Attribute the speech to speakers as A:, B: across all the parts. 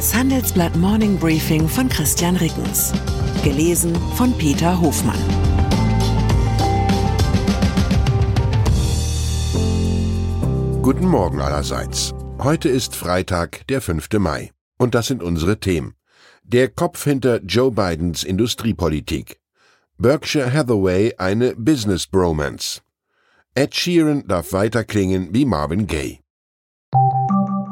A: Das Handelsblatt Morning Briefing von Christian Rickens. Gelesen von Peter Hofmann.
B: Guten Morgen allerseits. Heute ist Freitag, der 5. Mai. Und das sind unsere Themen. Der Kopf hinter Joe Bidens Industriepolitik. Berkshire Hathaway eine Business Bromance. Ed Sheeran darf weiter klingen wie Marvin Gaye.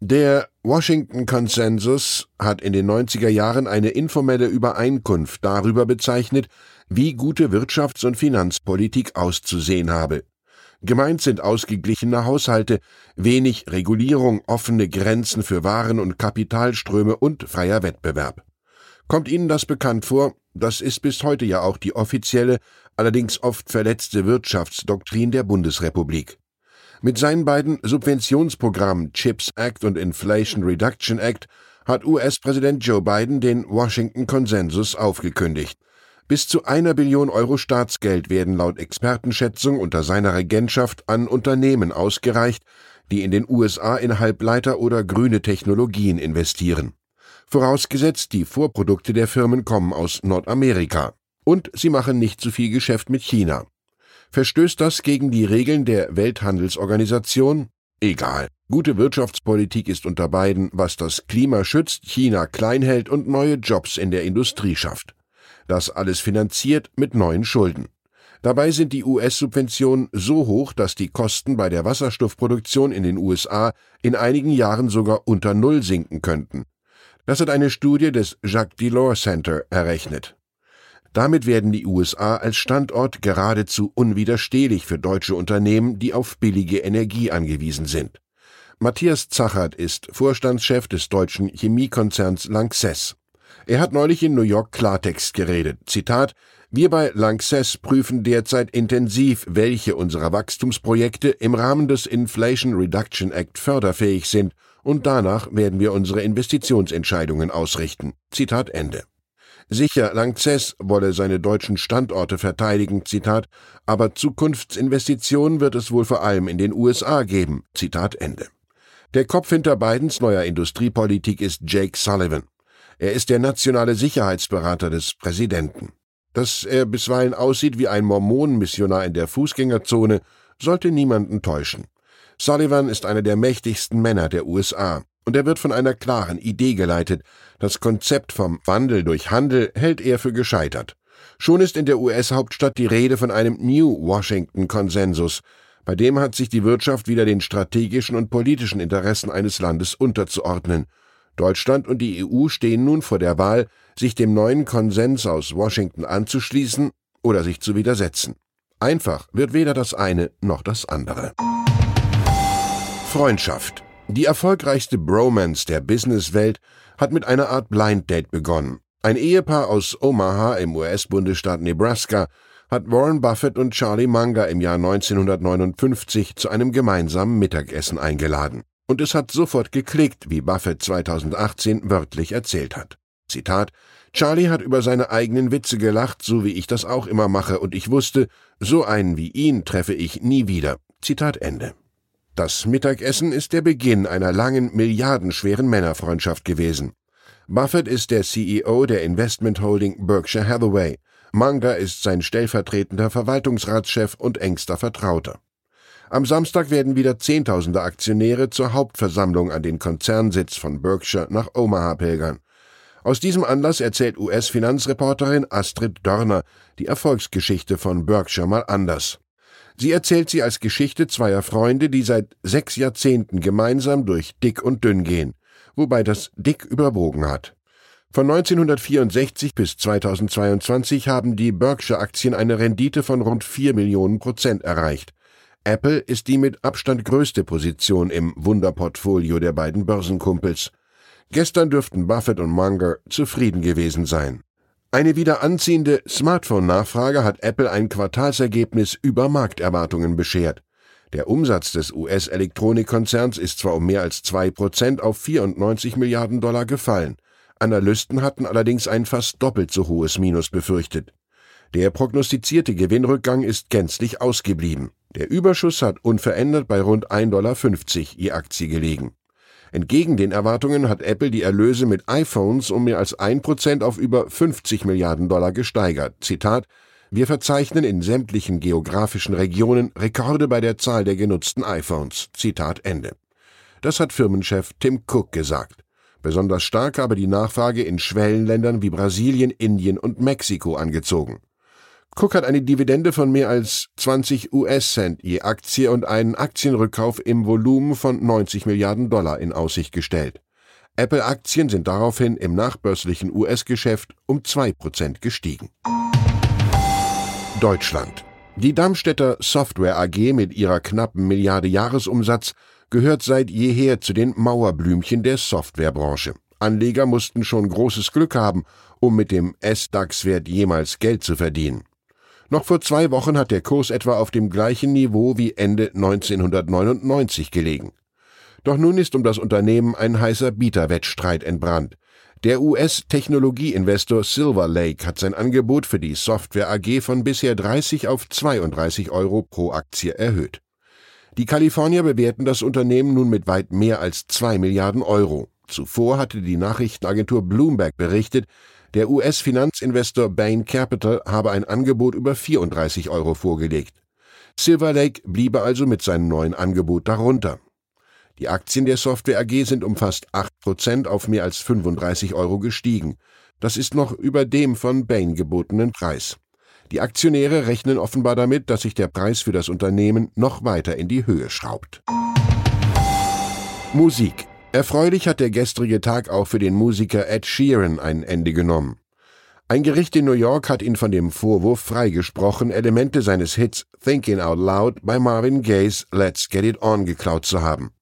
B: der Washington-Konsensus hat in den 90er Jahren eine informelle Übereinkunft darüber bezeichnet, wie gute Wirtschafts- und Finanzpolitik auszusehen habe. Gemeint sind ausgeglichene Haushalte, wenig Regulierung, offene Grenzen für Waren und Kapitalströme und freier Wettbewerb. Kommt Ihnen das bekannt vor? Das ist bis heute ja auch die offizielle, allerdings oft verletzte Wirtschaftsdoktrin der Bundesrepublik. Mit seinen beiden Subventionsprogrammen CHIPS Act und Inflation Reduction Act hat US-Präsident Joe Biden den Washington Konsensus aufgekündigt. Bis zu einer Billion Euro Staatsgeld werden laut Expertenschätzung unter seiner Regentschaft an Unternehmen ausgereicht, die in den USA in Halbleiter oder grüne Technologien investieren. Vorausgesetzt, die Vorprodukte der Firmen kommen aus Nordamerika. Und sie machen nicht zu viel Geschäft mit China. Verstößt das gegen die Regeln der Welthandelsorganisation? Egal. Gute Wirtschaftspolitik ist unter beiden, was das Klima schützt, China klein hält und neue Jobs in der Industrie schafft. Das alles finanziert mit neuen Schulden. Dabei sind die US-Subventionen so hoch, dass die Kosten bei der Wasserstoffproduktion in den USA in einigen Jahren sogar unter Null sinken könnten. Das hat eine Studie des Jacques Delors Center errechnet. Damit werden die USA als Standort geradezu unwiderstehlich für deutsche Unternehmen, die auf billige Energie angewiesen sind. Matthias Zachert ist Vorstandschef des deutschen Chemiekonzerns Lanxess. Er hat neulich in New York Klartext geredet. Zitat Wir bei Lanxess prüfen derzeit intensiv, welche unserer Wachstumsprojekte im Rahmen des Inflation Reduction Act förderfähig sind, und danach werden wir unsere Investitionsentscheidungen ausrichten. Zitat Ende. Sicher, Lanxess wolle seine deutschen Standorte verteidigen, Zitat, aber Zukunftsinvestitionen wird es wohl vor allem in den USA geben, Zitat Ende. Der Kopf hinter Bidens neuer Industriepolitik ist Jake Sullivan. Er ist der nationale Sicherheitsberater des Präsidenten. Dass er bisweilen aussieht wie ein Mormonenmissionar in der Fußgängerzone, sollte niemanden täuschen. Sullivan ist einer der mächtigsten Männer der USA und er wird von einer klaren Idee geleitet. Das Konzept vom Wandel durch Handel hält er für gescheitert. Schon ist in der US-Hauptstadt die Rede von einem New Washington Konsensus, bei dem hat sich die Wirtschaft wieder den strategischen und politischen Interessen eines Landes unterzuordnen. Deutschland und die EU stehen nun vor der Wahl, sich dem neuen Konsens aus Washington anzuschließen oder sich zu widersetzen. Einfach wird weder das eine noch das andere. Freundschaft die erfolgreichste Bromance der Businesswelt hat mit einer Art Blind Date begonnen. Ein Ehepaar aus Omaha im US-Bundesstaat Nebraska hat Warren Buffett und Charlie Munger im Jahr 1959 zu einem gemeinsamen Mittagessen eingeladen. Und es hat sofort geklickt, wie Buffett 2018 wörtlich erzählt hat. Zitat Charlie hat über seine eigenen Witze gelacht, so wie ich das auch immer mache, und ich wusste, so einen wie ihn treffe ich nie wieder. Zitat Ende. Das Mittagessen ist der Beginn einer langen, milliardenschweren Männerfreundschaft gewesen. Buffett ist der CEO der Investment Holding Berkshire Hathaway. Munger ist sein stellvertretender Verwaltungsratschef und engster Vertrauter. Am Samstag werden wieder Zehntausende Aktionäre zur Hauptversammlung an den Konzernsitz von Berkshire nach Omaha pilgern. Aus diesem Anlass erzählt US-Finanzreporterin Astrid Dörner die Erfolgsgeschichte von Berkshire mal anders. Sie erzählt sie als Geschichte zweier Freunde, die seit sechs Jahrzehnten gemeinsam durch dick und dünn gehen, wobei das dick überwogen hat. Von 1964 bis 2022 haben die Berkshire-Aktien eine Rendite von rund vier Millionen Prozent erreicht. Apple ist die mit Abstand größte Position im Wunderportfolio der beiden Börsenkumpels. Gestern dürften Buffett und Munger zufrieden gewesen sein. Eine wieder anziehende Smartphone-Nachfrage hat Apple ein Quartalsergebnis über Markterwartungen beschert. Der Umsatz des US-Elektronikkonzerns ist zwar um mehr als 2% auf 94 Milliarden Dollar gefallen. Analysten hatten allerdings ein fast doppelt so hohes Minus befürchtet. Der prognostizierte Gewinnrückgang ist gänzlich ausgeblieben. Der Überschuss hat unverändert bei rund 1,50 Dollar je Aktie gelegen. Entgegen den Erwartungen hat Apple die Erlöse mit iPhones um mehr als 1% auf über 50 Milliarden Dollar gesteigert. Zitat wir verzeichnen in sämtlichen geografischen Regionen Rekorde bei der Zahl der genutzten iPhones. Zitat Ende. Das hat Firmenchef Tim Cook gesagt. Besonders stark habe die Nachfrage in Schwellenländern wie Brasilien, Indien und Mexiko angezogen. Cook hat eine Dividende von mehr als 20 US-Cent je Aktie und einen Aktienrückkauf im Volumen von 90 Milliarden Dollar in Aussicht gestellt. Apple-Aktien sind daraufhin im nachbörslichen US-Geschäft um 2% gestiegen. Deutschland. Die Darmstädter Software AG mit ihrer knappen Milliarde Jahresumsatz gehört seit jeher zu den Mauerblümchen der Softwarebranche. Anleger mussten schon großes Glück haben, um mit dem S-DAX-Wert jemals Geld zu verdienen. Noch vor zwei Wochen hat der Kurs etwa auf dem gleichen Niveau wie Ende 1999 gelegen. Doch nun ist um das Unternehmen ein heißer Bieterwettstreit entbrannt. Der US-Technologieinvestor Silver Lake hat sein Angebot für die Software AG von bisher 30 auf 32 Euro pro Aktie erhöht. Die Kalifornier bewerten das Unternehmen nun mit weit mehr als 2 Milliarden Euro. Zuvor hatte die Nachrichtenagentur Bloomberg berichtet, der US-Finanzinvestor Bain Capital habe ein Angebot über 34 Euro vorgelegt. Silver Lake bliebe also mit seinem neuen Angebot darunter. Die Aktien der Software AG sind um fast 8% auf mehr als 35 Euro gestiegen. Das ist noch über dem von Bain gebotenen Preis. Die Aktionäre rechnen offenbar damit, dass sich der Preis für das Unternehmen noch weiter in die Höhe schraubt. Musik Erfreulich hat der gestrige Tag auch für den Musiker Ed Sheeran ein Ende genommen. Ein Gericht in New York hat ihn von dem Vorwurf freigesprochen, Elemente seines Hits Thinking Out Loud bei Marvin Gaye's Let's Get It On geklaut zu haben.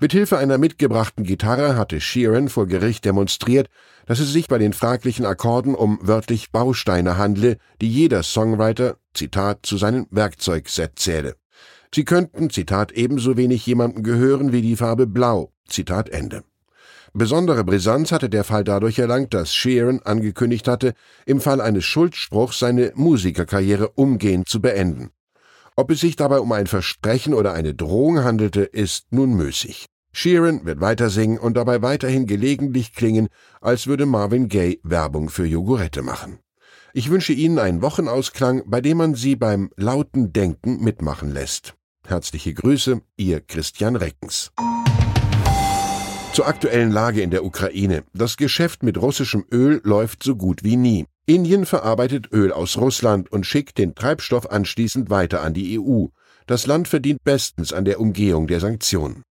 B: Mithilfe einer mitgebrachten Gitarre hatte Sheeran vor Gericht demonstriert, dass es sich bei den fraglichen Akkorden um wörtlich Bausteine handle, die jeder Songwriter, Zitat, zu seinem Werkzeugset zähle. Sie könnten, Zitat, ebenso wenig jemandem gehören wie die Farbe Blau, Zitat Ende. Besondere Brisanz hatte der Fall dadurch erlangt, dass Sheeran angekündigt hatte, im Fall eines Schuldspruchs seine Musikerkarriere umgehend zu beenden. Ob es sich dabei um ein Versprechen oder eine Drohung handelte, ist nun müßig. Sheeran wird weiter singen und dabei weiterhin gelegentlich klingen, als würde Marvin Gaye Werbung für Jogurette machen. Ich wünsche Ihnen einen Wochenausklang, bei dem man Sie beim lauten Denken mitmachen lässt. Herzliche Grüße, Ihr Christian Reckens. Zur aktuellen Lage in der Ukraine. Das Geschäft mit russischem Öl läuft so gut wie nie. Indien verarbeitet Öl aus Russland und schickt den Treibstoff anschließend weiter an die EU. Das Land verdient bestens an der Umgehung der Sanktionen.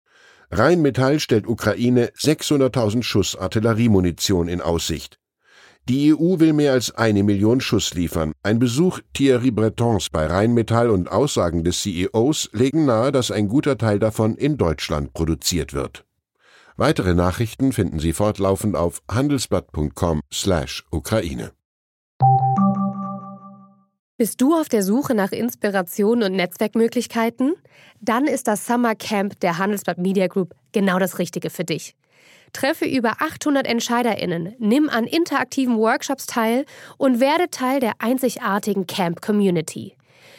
B: Rheinmetall stellt Ukraine 600.000 Schuss Artilleriemunition in Aussicht. Die EU will mehr als eine Million Schuss liefern. Ein Besuch Thierry Bretons bei Rheinmetall und Aussagen des CEOs legen nahe, dass ein guter Teil davon in Deutschland produziert wird. Weitere Nachrichten finden Sie fortlaufend auf handelsblatt.com/Ukraine.
C: Bist du auf der Suche nach Inspiration und Netzwerkmöglichkeiten? Dann ist das Summer Camp der Handelsblatt Media Group genau das Richtige für dich. Treffe über 800 EntscheiderInnen, nimm an interaktiven Workshops teil und werde Teil der einzigartigen Camp Community.